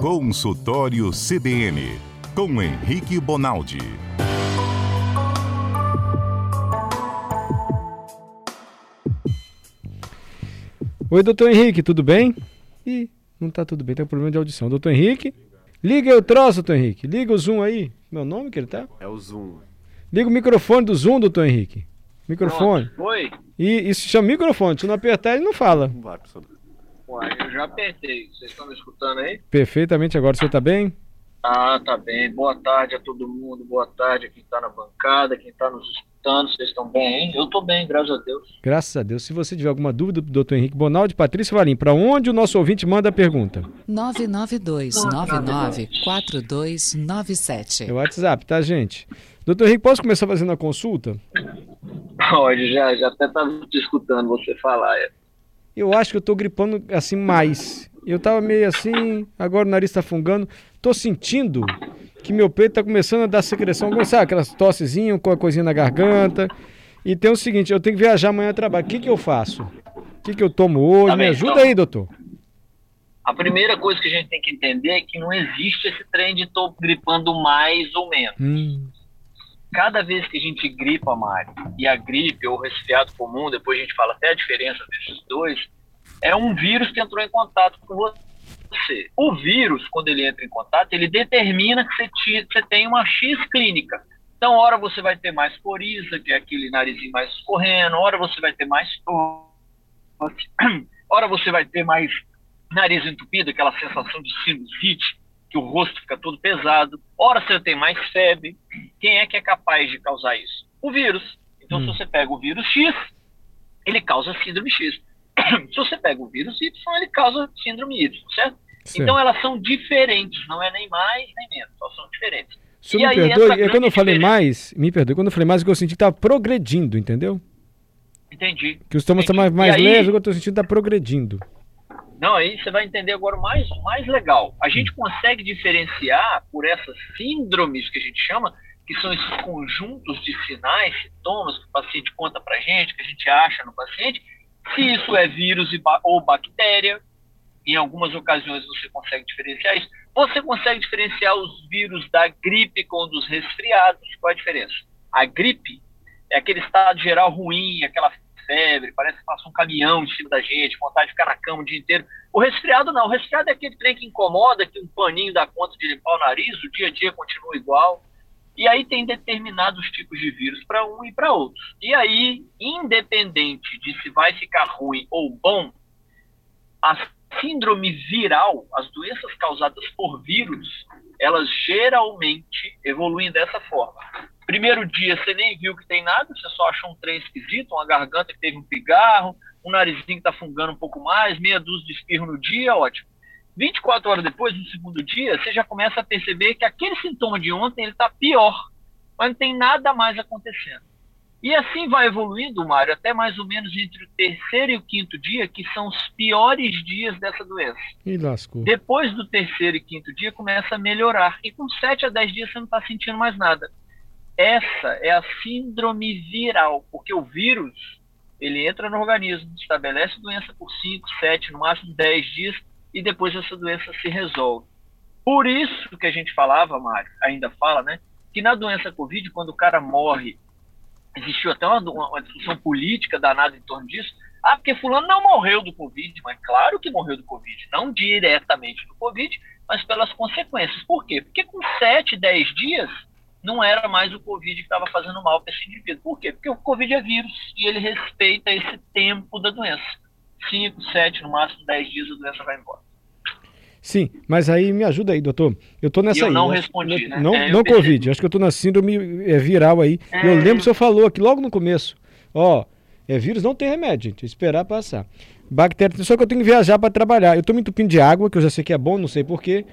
Consultório CBN, com Henrique Bonaldi. Oi, doutor Henrique, tudo bem? Ih, não tá tudo bem, tem um problema de audição. Doutor Henrique, liga o troço, doutor Henrique. Liga o Zoom aí. Meu nome que ele tá? É o Zoom. Liga o microfone do Zoom, doutor Henrique. Microfone. Pronto, Oi? E isso chama microfone. Se não apertar, ele não fala. Não vai, professor. Uai, eu já apertei. Vocês estão me escutando aí? Perfeitamente agora. O senhor tá bem? Ah, tá bem. Boa tarde a todo mundo. Boa tarde a quem tá na bancada, quem tá nos escutando. Vocês estão bem, hein? Eu tô bem, graças a Deus. Graças a Deus. Se você tiver alguma dúvida, doutor Henrique Bonaldi, Patrícia Valim, para onde o nosso ouvinte manda a pergunta? 992-994297. É o WhatsApp, tá, gente? Doutor Henrique, posso começar fazendo a consulta? Pode, já, já até tava te escutando você falar. É. Eu acho que eu tô gripando assim mais. Eu tava meio assim, agora o nariz tá fungando. Tô sentindo que meu peito tá começando a dar secreção, sabe? Aquelas tossezinhas com a coisinha na garganta. E tem o seguinte, eu tenho que viajar amanhã a trabalho. O que que eu faço? O que que eu tomo hoje? Tá Me ajuda então. aí, doutor. A primeira coisa que a gente tem que entender é que não existe esse trem de tô gripando mais ou menos. Hum, Cada vez que a gente gripa, Mário, e a gripe ou resfriado comum, depois a gente fala até a diferença desses dois, é um vírus que entrou em contato com você. O vírus, quando ele entra em contato, ele determina que você, ti- você tem uma X clínica. Então, hora você vai ter mais coriza, que é aquele narizinho mais escorrendo, hora você vai ter mais tosse, hora você vai ter mais nariz entupido, aquela sensação de sinusite, que o rosto fica todo pesado, hora você tem mais febre. Quem é que é capaz de causar isso? O vírus. Então, Hum. se você pega o vírus X, ele causa síndrome X. se você pega o vírus Y, ele causa síndrome Y, certo? certo. Então elas são diferentes, não é nem mais nem menos, só são diferentes. o senhor e me perdoe, é quando eu falei diferença. mais, me perdoe, quando eu falei mais, que eu senti que tava progredindo, entendeu? Entendi. Que os sintomas estão mais, mais aí- leves, o que eu tô sentindo tá progredindo. Não, aí você vai entender agora o mais, mais legal. A gente consegue diferenciar por essas síndromes que a gente chama, que são esses conjuntos de sinais, sintomas que o paciente conta pra gente, que a gente acha no paciente, se isso é vírus ou bactéria. Em algumas ocasiões você consegue diferenciar isso. Você consegue diferenciar os vírus da gripe com dos resfriados. Qual a diferença? A gripe é aquele estado geral ruim, aquela febre, parece que passa um caminhão em cima da gente, vontade de ficar na cama o dia inteiro. O resfriado não, o resfriado é aquele trem que incomoda, que um paninho dá conta de limpar o nariz, o dia a dia continua igual. E aí tem determinados tipos de vírus para um e para outros. E aí, independente de se vai ficar ruim ou bom, a síndrome viral, as doenças causadas por vírus, elas geralmente evoluem dessa forma. Primeiro dia você nem viu que tem nada, você só achou um trem esquisito, uma garganta que teve um pigarro, um narizinho que está fungando um pouco mais, meia dúzia de espirro no dia, ótimo. 24 horas depois, no segundo dia, você já começa a perceber que aquele sintoma de ontem ele está pior, mas não tem nada mais acontecendo. E assim vai evoluindo, Mário, até mais ou menos entre o terceiro e o quinto dia, que são os piores dias dessa doença. Ih, lascou. Depois do terceiro e quinto dia, começa a melhorar. E com 7 a 10 dias você não está sentindo mais nada. Essa é a síndrome viral, porque o vírus ele entra no organismo, estabelece doença por 5, 7, no máximo 10 dias, e depois essa doença se resolve. Por isso que a gente falava, Mário, ainda fala, né? Que na doença Covid, quando o cara morre, existiu até uma, uma discussão política danada em torno disso. Ah, porque fulano não morreu do Covid, mas claro que morreu do Covid, não diretamente do Covid, mas pelas consequências. Por quê? Porque com 7, 10 dias não era mais o Covid que estava fazendo mal para esse indivíduo. Por quê? Porque o Covid é vírus e ele respeita esse tempo da doença. 5, 7, no máximo 10 dias a doença vai embora. Sim, mas aí me ajuda aí, doutor. Eu tô nessa eu aí. não eu- respondi, né? Não, É, não. Covid, acho que eu tô na síndrome é, viral aí. É. Eu lembro que o senhor falou aqui logo no começo. Ó, é vírus, não tem remédio, gente. Esperar passar. Bactéria, só que eu tenho que viajar para trabalhar. Eu tô me entupindo de água, que eu já sei que é bom, não sei porquê.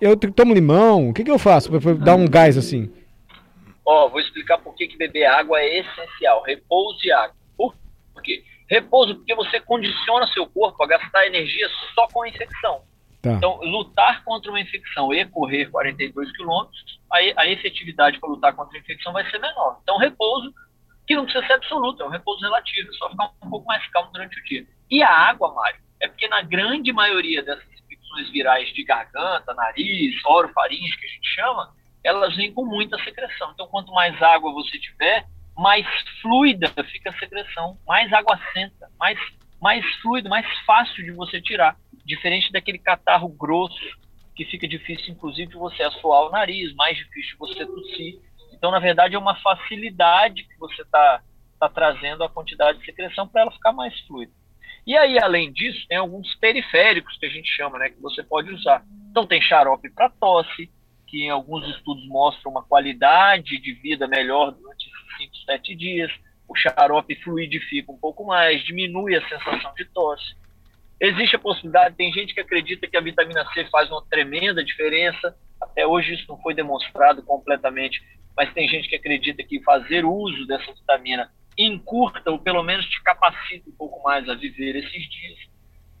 Eu tomo limão, o que, que eu faço para dar um gás assim? Ó, vou explicar por que, que beber água é essencial. Repouso e água. Por quê? Repouso porque você condiciona seu corpo a gastar energia só com a infecção. Tá. Então, lutar contra uma infecção e correr 42 quilômetros, a efetividade para lutar contra a infecção vai ser menor. Então, repouso, que não precisa ser absoluto, é um repouso relativo, é só ficar um pouco mais calmo durante o dia. E a água, Mário, é porque na grande maioria dessas infecções virais de garganta, nariz, orofaringe, que a gente chama, elas vêm com muita secreção. Então, quanto mais água você tiver, mais fluida fica a secreção, mais água senta, mais, mais fluido, mais fácil de você tirar. Diferente daquele catarro grosso, que fica difícil, inclusive, você assoar o nariz, mais difícil você tossir. Então, na verdade, é uma facilidade que você está tá trazendo a quantidade de secreção para ela ficar mais fluida. E aí, além disso, tem alguns periféricos que a gente chama, né, que você pode usar. Então, tem xarope para tosse, que em alguns estudos mostram uma qualidade de vida melhor durante 5, 7 dias. O xarope fluidifica um pouco mais, diminui a sensação de tosse. Existe a possibilidade, tem gente que acredita que a vitamina C faz uma tremenda diferença. Até hoje isso não foi demonstrado completamente, mas tem gente que acredita que fazer uso dessa vitamina encurta ou pelo menos te capacita um pouco mais a viver esses dias.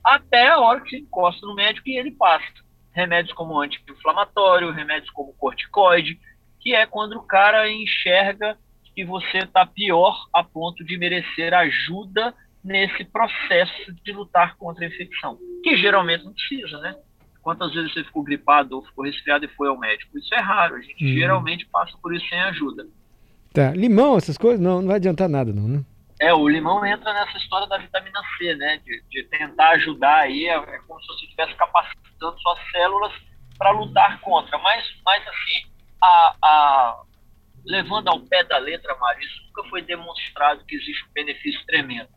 Até a hora que você encosta no médico e ele passa remédios como anti-inflamatório, remédios como corticoide, que é quando o cara enxerga que você está pior a ponto de merecer ajuda nesse processo de lutar contra a infecção, que geralmente não precisa, né? Quantas vezes você ficou gripado ou ficou resfriado e foi ao médico? Isso é raro, a gente uhum. geralmente passa por isso sem ajuda. Tá, limão, essas coisas, não, não vai adiantar nada não, né? É, o limão entra nessa história da vitamina C, né? De, de tentar ajudar aí, é, é como se você estivesse capacitando suas células para lutar contra. Mas, mas assim, a, a, levando ao pé da letra, Mário, isso nunca foi demonstrado que existe um benefício tremendo.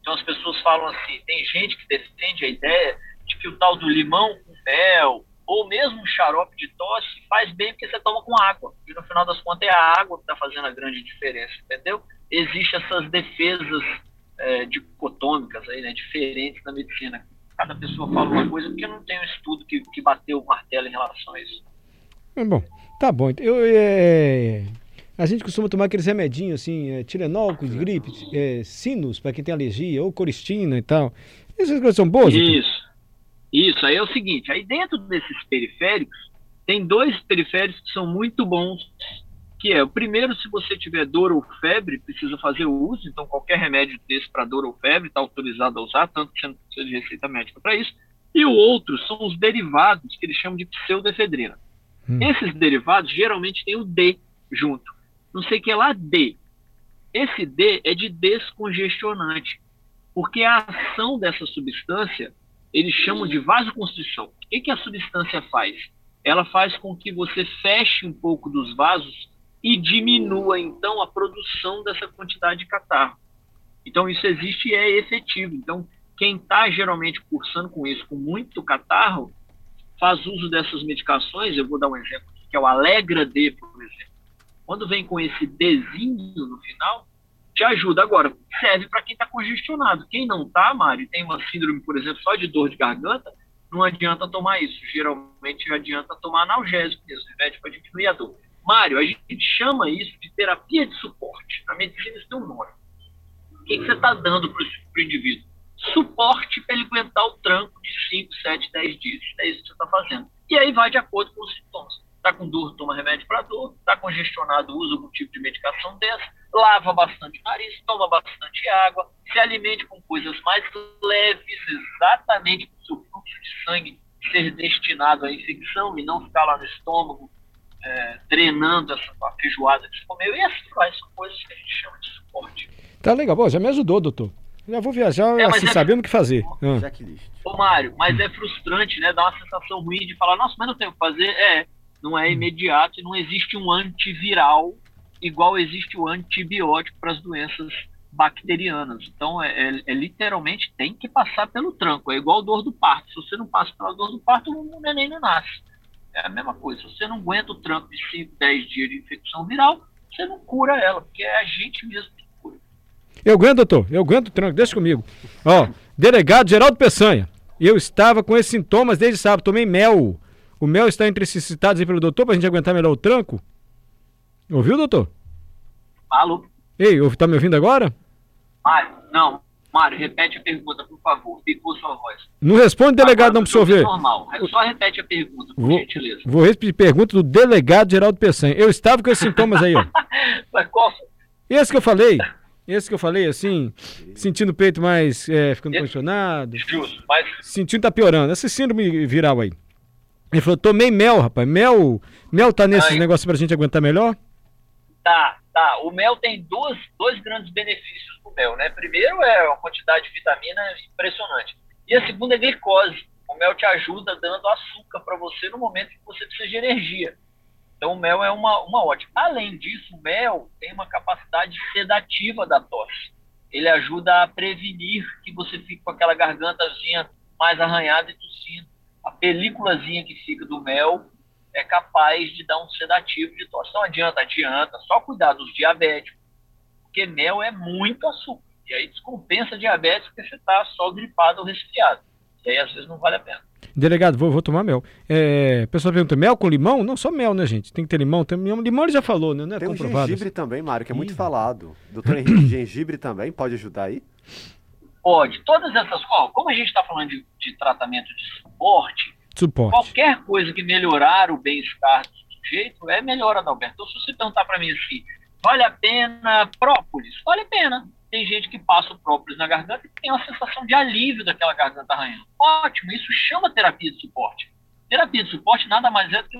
Então as pessoas falam assim, tem gente que defende a ideia de que o tal do limão com mel, ou mesmo xarope de tosse, faz bem porque você toma com água. E no final das contas é a água que está fazendo a grande diferença, entendeu? Existem essas defesas é, dicotômicas aí, né, diferentes na medicina. Cada pessoa fala uma coisa porque não tem um estudo que, que bateu o martelo em relação a isso. É bom, tá bom. Eu, é, a gente costuma tomar aqueles remedinhos assim, é, Tilenol, gripe, é, Sinus, para quem tem alergia, ou Coristina e tal. Essas coisas são boas? Isso. Isso, aí é o seguinte, aí dentro desses periféricos, tem dois periféricos que são muito bons, que é o primeiro, se você tiver dor ou febre, precisa fazer o uso, então qualquer remédio desse para dor ou febre está autorizado a usar, tanto que você não precisa de receita médica para isso. E o outro são os derivados, que eles chamam de pseudoefedrina. Hum. Esses derivados geralmente têm o D junto. Não sei o que é lá D. Esse D é de descongestionante, porque a ação dessa substância eles chamam de vasoconstrição. O que, que a substância faz? Ela faz com que você feche um pouco dos vasos e diminua, então, a produção dessa quantidade de catarro. Então, isso existe e é efetivo. Então, quem está geralmente cursando com isso, com muito catarro, faz uso dessas medicações. Eu vou dar um exemplo aqui, que é o Alegra D, por exemplo. Quando vem com esse Dzinho no final, te ajuda. Agora, serve para quem está congestionado. Quem não está, Mário, tem uma síndrome, por exemplo, só de dor de garganta, não adianta tomar isso. Geralmente adianta tomar analgésico mesmo, remédio para diminuir a dor. Mário, a gente chama isso de terapia de suporte. Na medicina isso tem um nome. O que, que você está dando para o indivíduo? Suporte para ele aguentar o tranco de 5, 7, 10 dias. É isso que você está fazendo. E aí vai de acordo com os sintomas. Está com dor, toma remédio para dor. Está congestionado, usa algum tipo de medicação dessa lava bastante o nariz, toma bastante água, se alimente com coisas mais leves, exatamente para o seu fluxo de sangue ser destinado à infecção e não ficar lá no estômago é, drenando essa feijoada que você comeu. E assim vai, são coisas que a gente chama de suporte. Tá legal, Bom, já me ajudou, doutor. Já vou viajar é, assim, é, sabendo o que fazer. Ah. Ô, Mário, mas é frustrante, né? Dá uma sensação ruim de falar, nossa, mas não tem o que fazer. É, não é imediato e não existe um antiviral igual existe o antibiótico para as doenças bacterianas. Então, é, é, é, literalmente tem que passar pelo tranco. É igual dor do parto. Se você não passa pela dor do parto, o neném não nasce. É a mesma coisa. Se você não aguenta o tranco de 5, 10 dias de infecção viral, você não cura ela, porque é a gente mesmo que cura. Eu aguento, doutor. Eu aguento o tranco. Deixa comigo. Ó, delegado Geraldo Peçanha. Eu estava com esses sintomas desde sábado. Tomei mel. O mel está entre esses citados aí pelo doutor para a gente aguentar melhor o tranco? Ouviu, doutor? Alô? Ei, tá me ouvindo agora? Mário, não. Mário, repete a pergunta, por favor. Ficou sua voz. Não responde, delegado, não precisa ver. Normal. Só repete a pergunta, por vou, gentileza. Vou repetir pergunta do delegado Geraldo Peçanha. Eu estava com esses sintomas aí, ó. Mas qual? Esse que eu falei. Esse que eu falei, assim, sentindo o peito mais é, ficando Esse- condicionado, Justo, mas sentindo tá piorando. Essa síndrome viral aí. Ele falou, tomei mel, rapaz. Mel, mel tá nesses Ai. negócios pra gente aguentar melhor? Tá, tá. O mel tem dois, dois grandes benefícios do mel, né? Primeiro é uma quantidade de vitamina impressionante. E a segunda é glicose. O mel te ajuda dando açúcar para você no momento que você precisa de energia. Então o mel é uma, uma ótima. Além disso, o mel tem uma capacidade sedativa da tosse. Ele ajuda a prevenir que você fique com aquela gargantazinha mais arranhada e tossindo. A películazinha que fica do mel é capaz de dar um sedativo de tosse. Não adianta, adianta, só cuidar dos diabéticos, porque mel é muito açúcar. E aí descompensa diabetes porque você está só gripado ou resfriado. E aí às vezes não vale a pena. Delegado, vou, vou tomar mel. É, a pessoa pergunta, mel com limão? Não, só mel, né, gente? Tem que ter limão. Tem, limão ele já falou, né? Não é Tem comprovado. gengibre também, Mário, que é muito Ih. falado. Doutor Henrique, gengibre também pode ajudar aí? Pode. Todas essas ó, como a gente está falando de, de tratamento de suporte, Suporte. qualquer coisa que melhorar o bem-estar do sujeito é melhor, Adalberto. Então, se você perguntar para mim assim, vale a pena própolis? Vale a pena. Tem gente que passa o própolis na garganta e tem uma sensação de alívio daquela garganta arranhando. Ótimo, isso chama terapia de suporte. Terapia de suporte nada mais é do que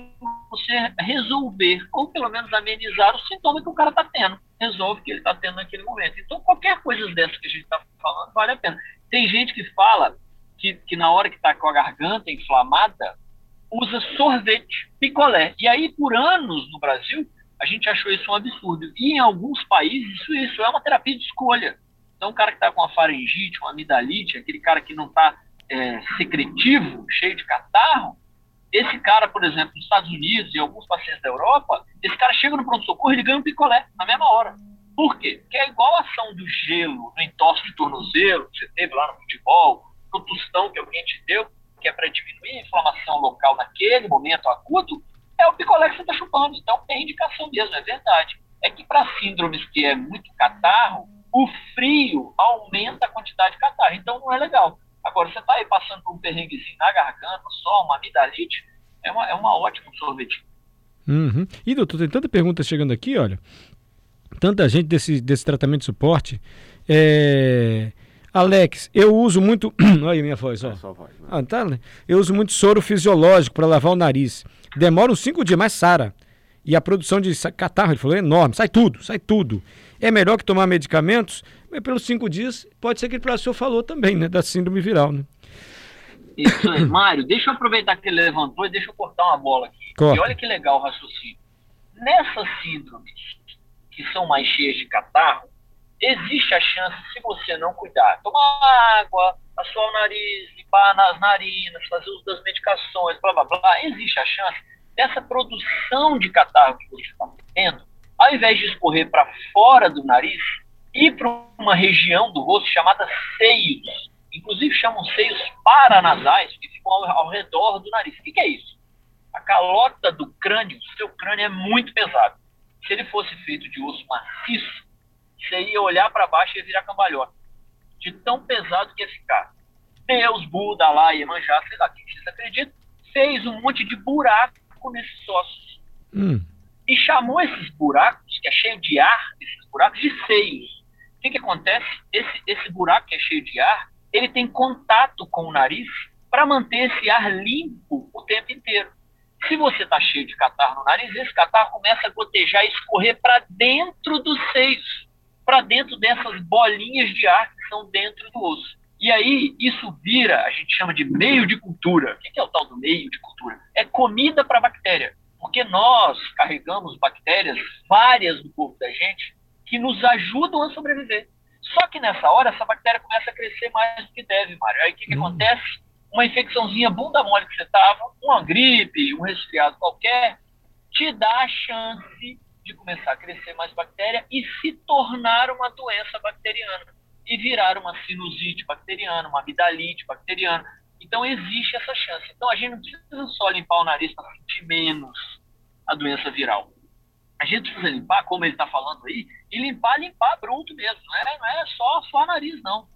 você resolver, ou pelo menos amenizar o sintoma que o cara está tendo. Resolve que ele está tendo naquele momento. Então, qualquer coisa dessa que a gente está falando vale a pena. Tem gente que fala que, que na hora que está com a garganta inflamada, usa sorvete, picolé. E aí, por anos no Brasil, a gente achou isso um absurdo. E em alguns países, isso, isso é uma terapia de escolha. Então, o cara que está com uma faringite, uma amidalite, aquele cara que não está é, secretivo, cheio de catarro, esse cara, por exemplo, nos Estados Unidos e alguns pacientes da Europa, esse cara chega no pronto-socorro e ele ganha um picolé na mesma hora. Por quê? Porque é igual a ação do gelo no entorse de tornozelo, que você teve lá no futebol, no tostão que alguém te deu, que é para diminuir a inflamação local naquele momento agudo, é o picolé que você está chupando. Então tem indicação mesmo, é verdade. É que para síndromes que é muito catarro, o frio aumenta a quantidade de catarro, então não é legal. Agora, você está aí passando por um perrenguezinho na garganta, só uma amidalite, é uma, é uma ótima sorvete. Uhum. E, doutor, tem tanta pergunta chegando aqui, olha. Tanta gente desse, desse tratamento de suporte. É... Alex, eu uso muito. Olha a minha voz, ó. É só voz, né? Ah, tá, né? Eu uso muito soro fisiológico para lavar o nariz. Demora uns cinco dias, mas sara. E a produção de catarro, ele falou, é enorme. Sai tudo, sai tudo. É melhor que tomar medicamentos, pelos cinco dias pode ser que o senhor falou também, né? Da síndrome viral, né? Isso aí. Mário, deixa eu aproveitar que ele levantou e deixa eu cortar uma bola aqui. Corta. E olha que legal o raciocínio. Nessas síndromes que são mais cheias de catarro, existe a chance, se você não cuidar, tomar água, assoar o nariz, limpar nas narinas, fazer uso das medicações, blá blá blá, existe a chance dessa produção de catarro que você está tendo, ao invés de escorrer para fora do nariz, ir para uma região do rosto chamada seios. Inclusive chamam seios paranasais, que ficam ao, ao redor do nariz. O que, que é isso? A calota do crânio, o seu crânio é muito pesado. Se ele fosse feito de osso maciço, você ia olhar para baixo e ia virar cambalhota. De tão pesado que ia ficar. Deus, Buda, lá, Iemanjá, sei lá, quem vocês acreditam, fez um monte de buraco nesses ossos. Hum. E chamou esses buracos, que é cheio de ar, esses buracos, de seios. Que, que acontece? Esse, esse buraco que é cheio de ar, ele tem contato com o nariz para manter esse ar limpo o tempo inteiro. Se você está cheio de catarro no nariz, esse catarro começa a gotejar e escorrer para dentro dos seios, para dentro dessas bolinhas de ar que são dentro do osso. E aí, isso vira, a gente chama de meio de cultura. O que é o tal do meio de cultura? É comida para bactéria. Porque nós carregamos bactérias, várias no corpo da gente, que nos ajudam a sobreviver. Só que nessa hora, essa bactéria começa a crescer mais do que deve, Mário. Aí o que, que Hum. acontece? Uma infecçãozinha bunda mole que você estava, uma gripe, um resfriado qualquer, te dá a chance de começar a crescer mais bactéria e se tornar uma doença bacteriana. E virar uma sinusite bacteriana, uma amidalite bacteriana. Então existe essa chance. Então a gente não precisa só limpar o nariz para sentir menos a doença viral. A gente precisa limpar, como ele está falando aí, e limpar, limpar bruto mesmo. Não é, não é só só nariz, não.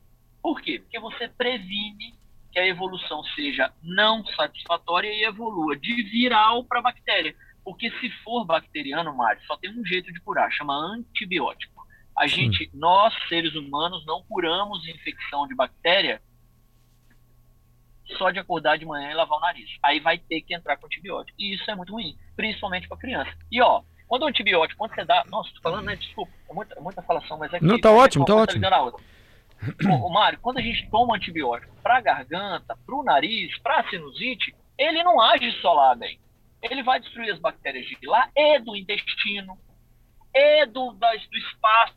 Por quê? Porque você previne que a evolução seja não satisfatória e evolua de viral para bactéria. Porque se for bacteriano, Mário, só tem um jeito de curar, chama antibiótico. A gente, nós, seres humanos, não curamos infecção de bactéria só de acordar de manhã e lavar o nariz. Aí vai ter que entrar com antibiótico. E isso é muito ruim, principalmente para criança. E ó, quando o antibiótico, quando você dá. Nossa, tô falando, né? Desculpa, é muita, é muita falação, mas é que. Não, tá é ótimo, qual tá ótimo. Ô, ô, Mário, quando a gente toma antibiótico para garganta, para o nariz, para sinusite, ele não age só lá bem. Ele vai destruir as bactérias de lá e do intestino, e do, das- do espaço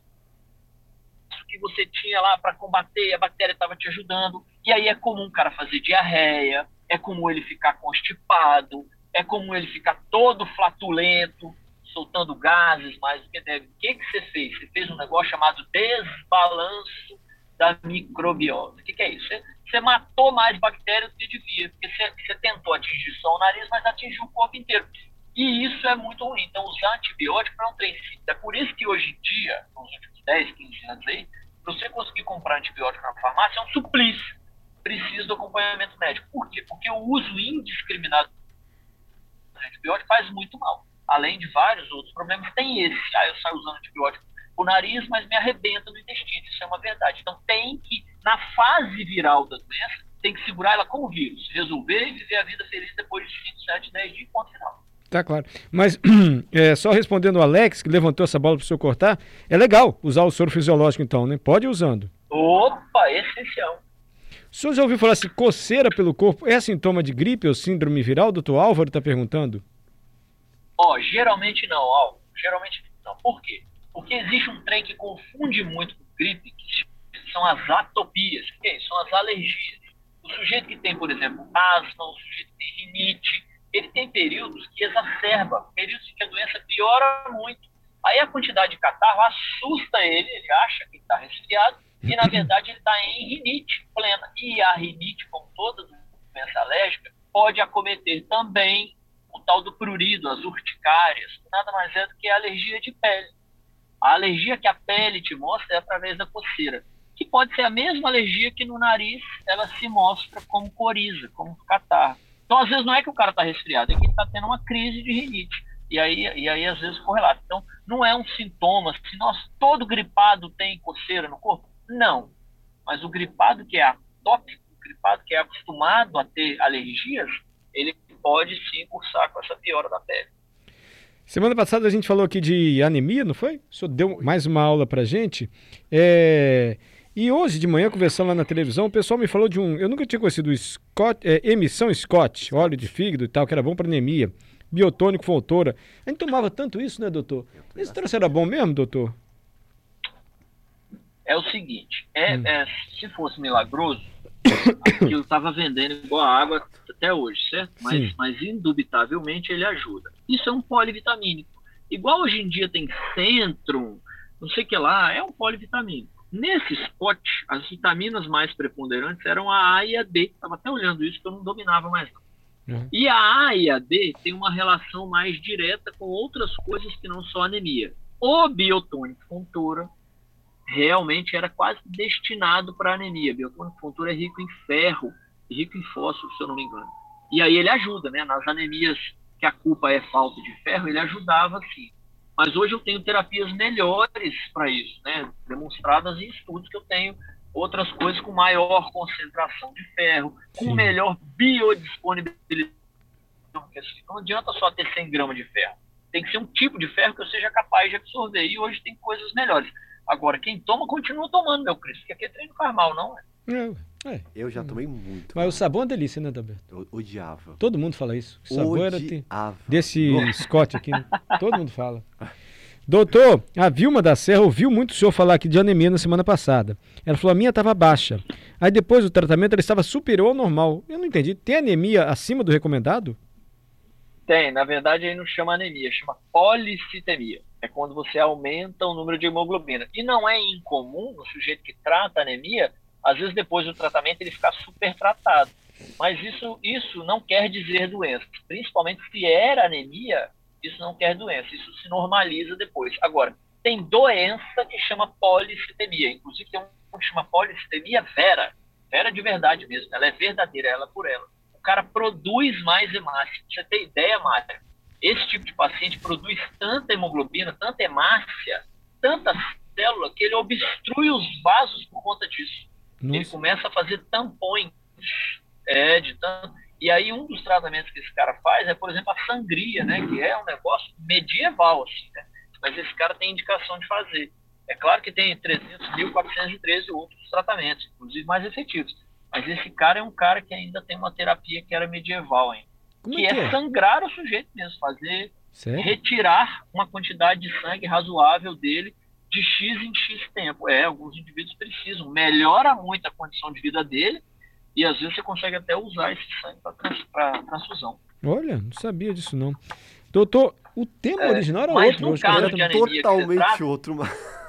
que você tinha lá para combater, e a bactéria estava te ajudando. E aí é comum o cara fazer diarreia, é comum ele ficar constipado, é comum ele ficar todo flatulento, soltando gases mais do que deve. O que, que você fez? Você fez um negócio chamado desbalanço da microbiota. O que, que é isso? Você, você matou mais bactérias do que devia, porque você, você tentou atingir só o nariz, mas atingiu o corpo inteiro. E isso é muito ruim. Então, usar antibiótico não tem sentido. É por isso que hoje em dia, nos últimos 10, 15 anos aí, você conseguir comprar antibiótico na farmácia é um suplício. Precisa do acompanhamento médico. Por quê? Porque o uso indiscriminado de antibiótico faz muito mal. Além de vários outros problemas, tem esse. Ah, eu saio usando antibiótico o nariz, mas me arrebenta no intestino. Isso é uma verdade. Então tem que, na fase viral da doença, tem que segurar ela como vírus, resolver e viver a vida feliz depois de 27, 10 dias, ponto final. Tá claro. Mas, é, só respondendo o Alex, que levantou essa bola para o senhor cortar, é legal usar o soro fisiológico, então, né? Pode ir usando. Opa, essencial. O senhor já ouviu falar se coceira pelo corpo é sintoma de gripe ou síndrome viral? Doutor Álvaro está perguntando. Ó, geralmente não, ó, geralmente não. Por quê? Porque existe um trem que confunde muito com gripe, que são as atopias, que é são as alergias. O sujeito que tem, por exemplo, asma, o sujeito que tem rinite, ele tem períodos que exacerba, períodos em que a doença piora muito. Aí a quantidade de catarro assusta ele, ele acha que está resfriado, e na verdade ele está em rinite plena. E a rinite, como toda doença alérgica, pode acometer também tal do prurido, as urticárias, nada mais é do que a alergia de pele. A alergia que a pele te mostra é através da coceira, que pode ser a mesma alergia que no nariz ela se mostra como coriza, como catarro. Então, às vezes, não é que o cara está resfriado, é que ele está tendo uma crise de rinite. E aí, e aí, às vezes, correlata. Então, não é um sintoma. Se nós, todo gripado tem coceira no corpo? Não. Mas o gripado que é atópico, o gripado que é acostumado a ter alergias, ele pode sim cursar com essa piora da pele. Semana passada a gente falou aqui de anemia, não foi? O senhor deu mais uma aula pra gente. É, E hoje de manhã, conversando lá na televisão, o pessoal me falou de um. Eu nunca tinha conhecido o Scott, é, emissão Scott, óleo de fígado e tal, que era bom para anemia. Biotônico Fontoura. A gente tomava tanto isso, né, doutor? Esse troço era bom mesmo, doutor? É o seguinte, é, Hum. é, se fosse milagroso, aquilo estava vendendo igual a água até hoje, certo? Mas, Sim. mas indubitavelmente ele ajuda. Isso é um polivitamínico. Igual hoje em dia tem Centrum, não sei o que lá, é um polivitamínico. Nesse spot, as vitaminas mais preponderantes eram a A e a D. Estava até olhando isso que eu não dominava mais. não. Uhum. E a A e a D tem uma relação mais direta com outras coisas que não só anemia. O biotônico fontura realmente era quase destinado para anemia. Biotônico fontura é rico em ferro e rico em fósforo, se eu não me engano. E aí ele ajuda, né? Nas anemias que a culpa é falta de ferro, ele ajudava sim. Mas hoje eu tenho terapias melhores para isso, né? Demonstradas em estudos que eu tenho outras coisas com maior concentração de ferro, com Sim. melhor biodisponibilidade. Não adianta só ter 100 gramas de ferro. Tem que ser um tipo de ferro que eu seja capaz de absorver. E hoje tem coisas melhores. Agora, quem toma, continua tomando, meu Cristo. Porque aqui é treino faz mal, não é? É, é. Eu já tomei muito. Mas o sabor é uma delícia, né, Dalberto? Eu odiava. Todo mundo fala isso. O sabor era te- Odiava. desse Scott aqui. né? Todo mundo fala. Doutor, a Vilma da Serra ouviu muito o senhor falar aqui de anemia na semana passada. Ela falou: a minha estava baixa. Aí depois do tratamento ela estava superior ao normal. Eu não entendi. Tem anemia acima do recomendado? Tem, na verdade aí não chama anemia, chama policitemia. É quando você aumenta o número de hemoglobina. E não é incomum no sujeito que trata anemia, às vezes depois do tratamento ele ficar super tratado. Mas isso, isso não quer dizer doença. Principalmente se era anemia, isso não quer doença. Isso se normaliza depois. Agora, tem doença que chama policitemia. Inclusive tem um que chama policitemia vera. Vera de verdade mesmo. Ela é verdadeira, ela por ela o cara produz mais hemácia. Você ter ideia, Mário, esse tipo de paciente produz tanta hemoglobina, tanta hemácia, tanta célula que ele obstrui os vasos por conta disso. Ele Nossa. começa a fazer tampões. É, de tanto. E aí um dos tratamentos que esse cara faz é, por exemplo, a sangria, né? Que é um negócio medieval, assim, né? Mas esse cara tem indicação de fazer. É claro que tem 300.413 outros tratamentos, inclusive mais efetivos. Mas esse cara é um cara que ainda tem uma terapia que era medieval ainda. Como que é que é é? sangrar o sujeito mesmo, fazer Sério? retirar uma quantidade de sangue razoável dele de X em X tempo. É, alguns indivíduos precisam. Melhora muito a condição de vida dele e às vezes você consegue até usar esse sangue para transfusão. Olha, não sabia disso não. Doutor, o tema É, original era mas outro no hoje. caso correto? de anemia que você Totalmente trata- outro. mas-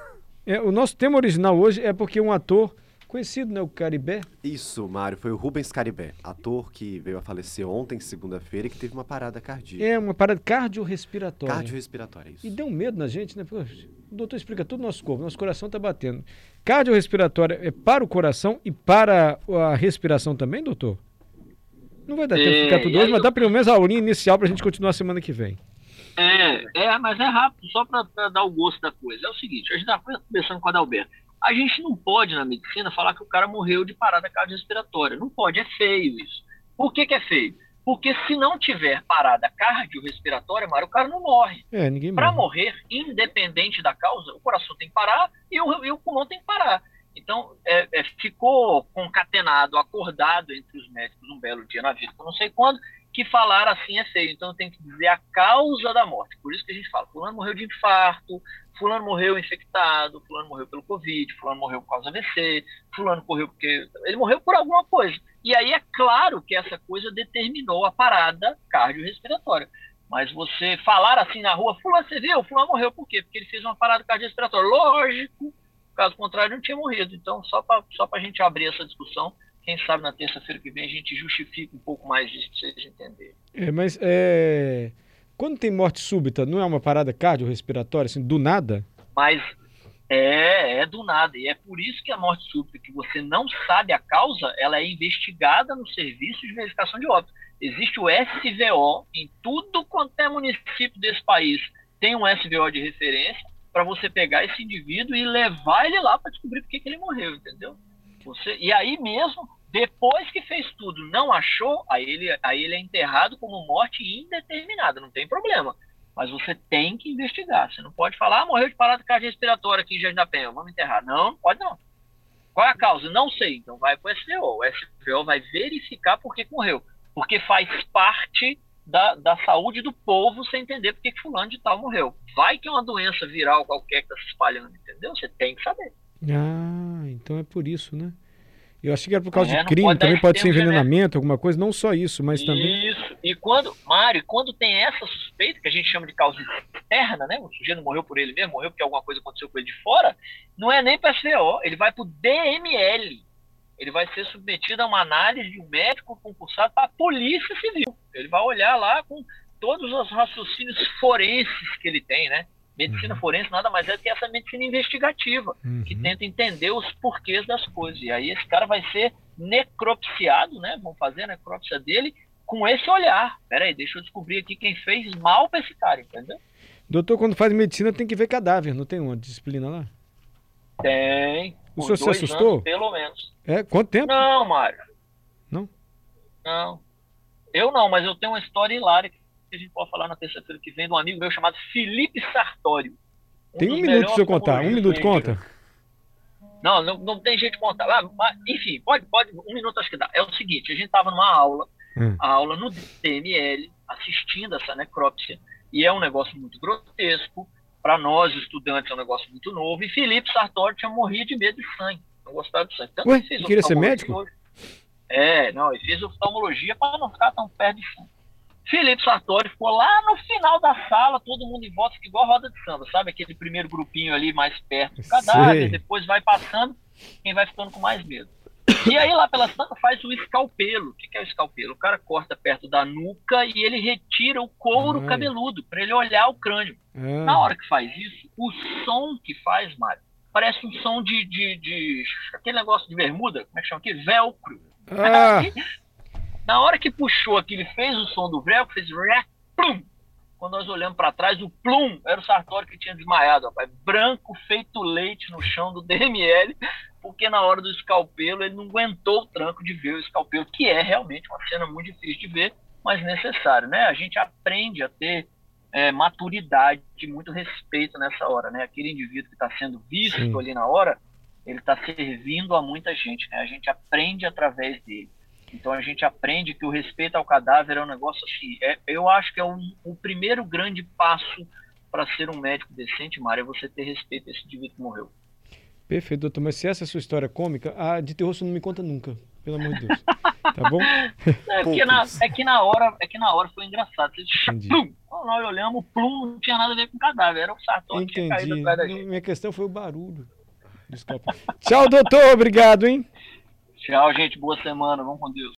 É, o nosso tema original hoje é porque um ator conhecido, né, o Caribé, Isso, Mário, foi o Rubens Caribé, ator que veio a falecer ontem, segunda-feira, e que teve uma parada cardíaca. é uma parada cardiorrespiratória. Cardiorrespiratória, isso. E deu medo na gente, né? Poxa, o doutor explica todo o nosso corpo, nosso coração tá batendo. Cardiorrespiratória é para o coração e para a respiração também, doutor? Não vai dar tempo de É, ficar tudo e hoje, mas eu- dá pelo menos a aulinha inicial pra gente continuar semana que vem. É, é, mas é rápido, só para dar o gosto da coisa. É o seguinte, a gente está conversando com a Adalberto. A gente não pode, na medicina, falar que o cara morreu de parada cardiorrespiratória. Não pode, é feio isso. Por que, que é feio? Porque se não tiver parada cardiorrespiratória, Mário, o cara não morre. É, ninguém Para morre. morrer, independente da causa, o coração tem que parar e o, e o pulmão tem que parar. Então, é, é, ficou concatenado, acordado entre os médicos um belo dia na vida, não sei quando, que falar assim é feio. Então, tem que dizer a causa da morte. Por isso que a gente fala: Fulano morreu de infarto, Fulano morreu infectado, Fulano morreu pelo Covid, Fulano morreu por causa do AVC, Fulano morreu porque. Ele morreu por alguma coisa. E aí é claro que essa coisa determinou a parada cardiorrespiratória. Mas você falar assim na rua, fulano, você viu? Fulano morreu por quê? Porque ele fez uma parada cardiorrespiratória. Lógico, caso contrário, não tinha morrido. Então, só para só a gente abrir essa discussão, quem sabe na terça-feira que vem a gente justifica um pouco mais disso para vocês entenderem. É, mas é... quando tem morte súbita, não é uma parada cardiorrespiratória, assim, do nada? Mas é, é do nada. E é por isso que a morte súbita, que você não sabe a causa, ela é investigada no serviço de verificação de óbito. Existe o SVO em tudo quanto é município desse país. Tem um SVO de referência para você pegar esse indivíduo e levar ele lá para descobrir por que, ele morreu, entendeu? Você, e aí mesmo, depois que fez tudo, não achou, aí ele, aí ele é enterrado como morte indeterminada, não tem problema. Mas você tem que investigar. Você não pode falar, ah, morreu de parada cardiorrespiratória aqui em Jardim da Penha, vamos enterrar. Não, não pode não. Qual é a causa? Não sei. Então vai para o SVO. O SVO vai verificar por que morreu. Porque faz parte da, da saúde do povo sem entender por que fulano de tal morreu. Vai que é uma doença viral qualquer que está se espalhando, entendeu? Você tem que saber. Ah, então é por isso, né? Eu achei que era por causa É, de crime, pode também pode ser termo envenenamento, alguma coisa, não só isso, mas também... Isso. E quando, Mário, quando tem essa suspeita, que a gente chama de causa externa, né? O sujeito não morreu por ele mesmo, morreu porque alguma coisa aconteceu com ele de fora, não é nem para SVO, ele vai para o DML. Ele vai ser submetido a uma análise de um médico concursado para a Polícia Civil. Ele vai olhar lá com todos os raciocínios forenses que ele tem, né? Medicina Uhum. forense nada mais é do que essa medicina investigativa que Uhum. tenta entender os porquês das coisas. E aí esse cara vai ser necropsiado, né? Vão fazer a necrópsia dele com esse olhar. Peraí, deixa eu descobrir aqui quem fez mal pra esse cara, entendeu? Doutor, quando faz medicina tem que ver cadáver, não tem uma disciplina lá? Tem. O senhor se assustou? anos, pelo menos. É? Quanto tempo? Não, Mário. Não? Não. Eu não, mas eu tenho uma história hilária que a gente pode falar na terça-feira que vem de um amigo meu chamado Felipe Sartório. Tem dos um minuto melhores eu contar. Um minuto conta. Não, não, não tem jeito de contar. Ah, mas, enfim, pode, pode, um minuto acho que dá. É o seguinte, a gente estava numa aula, Hum. a aula no DML, assistindo essa necrópsia, e é um negócio muito grotesco, para nós estudantes é um negócio muito novo, e Felipe Sartori tinha morrido de medo de sangue, não gostava de sangue. Tanto Ué, que queria ser médico? hoje. É, não, ele fez oftalmologia para não ficar tão perto de sangue. Felipe Sartori ficou lá no final da sala, todo mundo em volta, fica igual roda de samba, sabe? Aquele primeiro grupinho ali mais perto do cadáver, Sei. depois vai passando, quem vai ficando com mais medo. E aí lá pela santa faz o escalpelo. O que é o escalpelo? O cara corta perto da nuca e ele retira o couro Ai. cabeludo para ele olhar o crânio. Ah, Na hora que faz isso, o som que faz, Mário, parece um som de, de, de- aquele negócio de bermuda, como é que chama aqui? Velcro. Ah, Na hora que puxou aqui, ele fez o som do velcro, fez ré, plum. quando nós olhamos para trás, o plum era o Sartori que tinha desmaiado, rapaz. Branco, feito leite no chão do DML, porque na hora do escalpelo ele não aguentou o tranco de ver o escalpelo, que é realmente uma cena muito difícil de ver, mas necessário, né? A gente aprende a ter é, maturidade, muito respeito nessa hora, né? Aquele indivíduo que está sendo visto Sim. ali na hora, ele está servindo a muita gente, né? A gente aprende através dele. Então a gente aprende que o respeito ao cadáver é um negócio assim. É, eu acho que é um, o primeiro grande passo para ser um médico decente, Mário, é você ter respeito a esse indivíduo que morreu. Perfeito, doutor. Mas se essa é a sua história cômica, a de terror você não me conta nunca. Pelo amor de Deus. Tá bom? É, que na, é que na hora, é que na hora foi engraçado. Você plum, nós olhamos, plum, não tinha nada a ver com o cadáver. Era o Sartori que tinha caído atrás da gente. Minha questão foi o barulho. Desculpa. Tchau, doutor. Obrigado, hein? Tchau, gente. Boa semana. Vamos com Deus.